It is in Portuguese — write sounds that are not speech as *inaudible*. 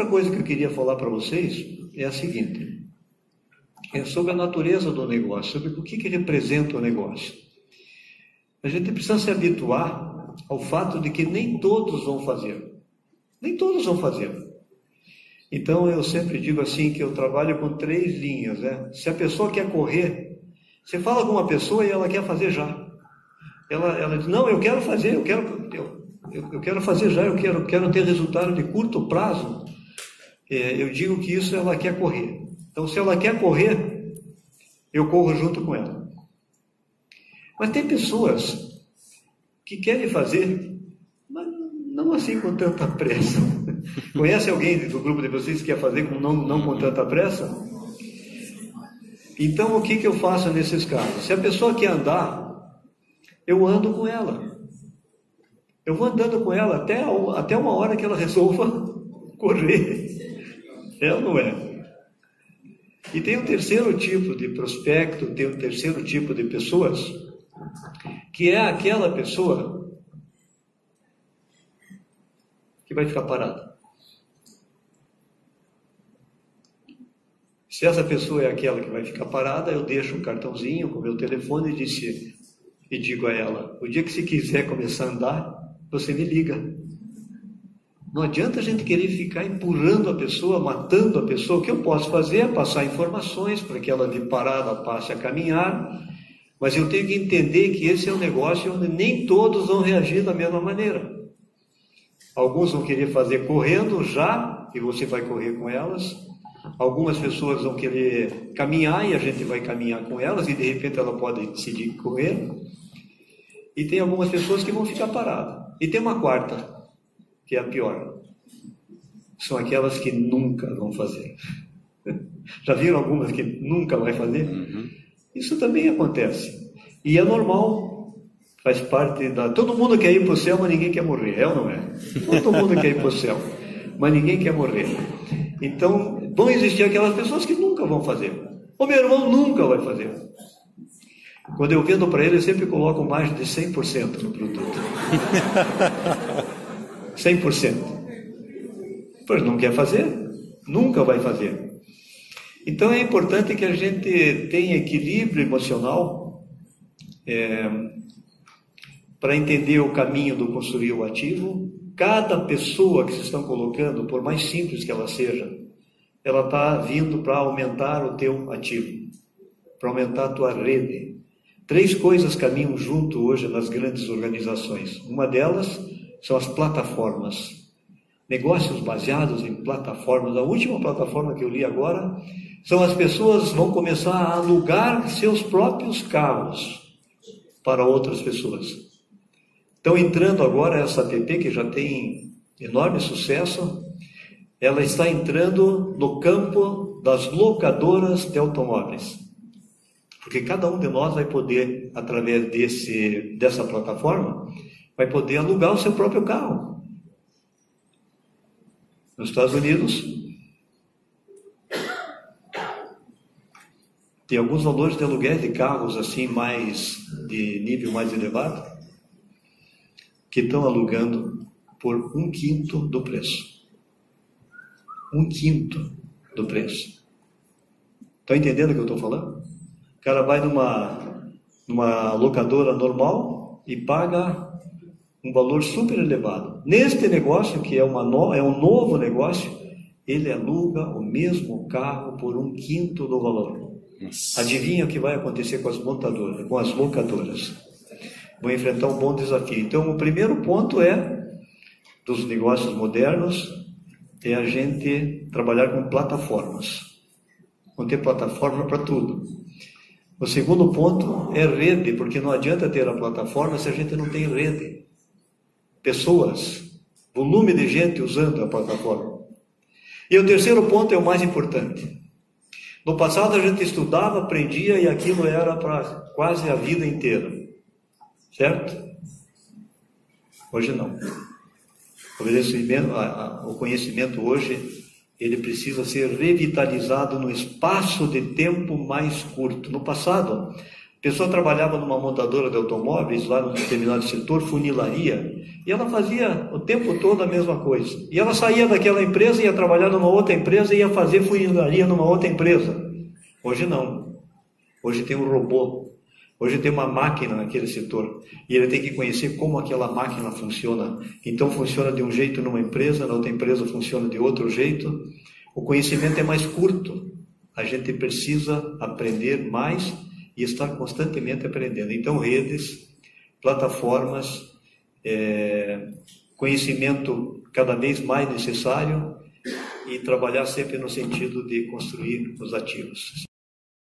outra coisa que eu queria falar para vocês é a seguinte: é sobre a natureza do negócio, sobre o que, que representa o negócio. A gente precisa se habituar ao fato de que nem todos vão fazer. Nem todos vão fazer. Então eu sempre digo assim que eu trabalho com três linhas. Né? Se a pessoa quer correr, você fala com uma pessoa e ela quer fazer já. Ela, ela diz, não, eu quero fazer, eu quero, eu, eu, quero fazer já, eu quero, quero ter resultado de curto prazo. É, eu digo que isso ela quer correr. Então, se ela quer correr, eu corro junto com ela. Mas tem pessoas que querem fazer, mas não assim com tanta pressa. *laughs* Conhece alguém do grupo de vocês que quer fazer com, não, não com tanta pressa? Então, o que, que eu faço nesses casos? Se a pessoa quer andar, eu ando com ela. Eu vou andando com ela até, até uma hora que ela *laughs* resolva correr. É ou não é? E tem um terceiro tipo de prospecto, tem um terceiro tipo de pessoas, que é aquela pessoa que vai ficar parada. Se essa pessoa é aquela que vai ficar parada, eu deixo um cartãozinho com meu telefone e, disse, e digo a ela: o dia que você quiser começar a andar, você me liga. Não adianta a gente querer ficar empurrando a pessoa, matando a pessoa. O que eu posso fazer é passar informações para que ela de parada passe a caminhar, mas eu tenho que entender que esse é um negócio onde nem todos vão reagir da mesma maneira. Alguns vão querer fazer correndo já, e você vai correr com elas. Algumas pessoas vão querer caminhar e a gente vai caminhar com elas, e de repente ela pode decidir correr. E tem algumas pessoas que vão ficar paradas. E tem uma quarta, que é a pior. São aquelas que nunca vão fazer. *laughs* Já viram algumas que nunca vai fazer? Uhum. Isso também acontece. E é normal, faz parte da. Todo mundo quer ir para o céu, mas ninguém quer morrer, é ou não é? Todo mundo quer ir para o céu, mas ninguém quer morrer. Então, vão existir aquelas pessoas que nunca vão fazer. O meu irmão nunca vai fazer. Quando eu vendo para ele, eu sempre coloco mais de 100% no produto. *laughs* 100%. Pois não quer fazer, nunca vai fazer. Então é importante que a gente tenha equilíbrio emocional é, para entender o caminho do construir o ativo. Cada pessoa que se estão colocando, por mais simples que ela seja, ela está vindo para aumentar o teu ativo, para aumentar a tua rede. Três coisas caminham junto hoje nas grandes organizações. Uma delas são as plataformas. Negócios baseados em plataformas. A última plataforma que eu li agora são as pessoas vão começar a alugar seus próprios carros para outras pessoas. Estão entrando agora essa app que já tem enorme sucesso. Ela está entrando no campo das locadoras de automóveis. Porque cada um de nós vai poder, através desse, dessa plataforma, vai poder alugar o seu próprio carro. Nos Estados Unidos, tem alguns valores de aluguel de carros assim mais de nível mais elevado que estão alugando por um quinto do preço. Um quinto do preço. Estão entendendo o que eu estou falando? O cara vai numa, numa locadora normal e paga um valor super elevado. Neste negócio, que é, uma no, é um novo negócio, ele aluga o mesmo carro por um quinto do valor. Nossa. Adivinha o que vai acontecer com as montadoras, com as locadoras? Vão enfrentar um bom desafio. Então, o primeiro ponto é dos negócios modernos é a gente trabalhar com plataformas. Vão ter plataforma para tudo. O segundo ponto é rede, porque não adianta ter a plataforma se a gente não tem rede pessoas, volume de gente usando a plataforma. E o terceiro ponto é o mais importante. No passado a gente estudava, aprendia e aquilo era para quase a vida inteira. Certo? Hoje não. O conhecimento, hoje ele precisa ser revitalizado no espaço de tempo mais curto. No passado, Pessoa trabalhava numa montadora de automóveis, lá num determinado setor, funilaria, e ela fazia o tempo todo a mesma coisa. E ela saía daquela empresa, ia trabalhar numa outra empresa ia fazer funilaria numa outra empresa. Hoje não. Hoje tem um robô. Hoje tem uma máquina naquele setor. E ele tem que conhecer como aquela máquina funciona. Então funciona de um jeito numa empresa, na outra empresa funciona de outro jeito. O conhecimento é mais curto. A gente precisa aprender mais e estar constantemente aprendendo. Então, redes, plataformas, é, conhecimento cada vez mais necessário e trabalhar sempre no sentido de construir os ativos.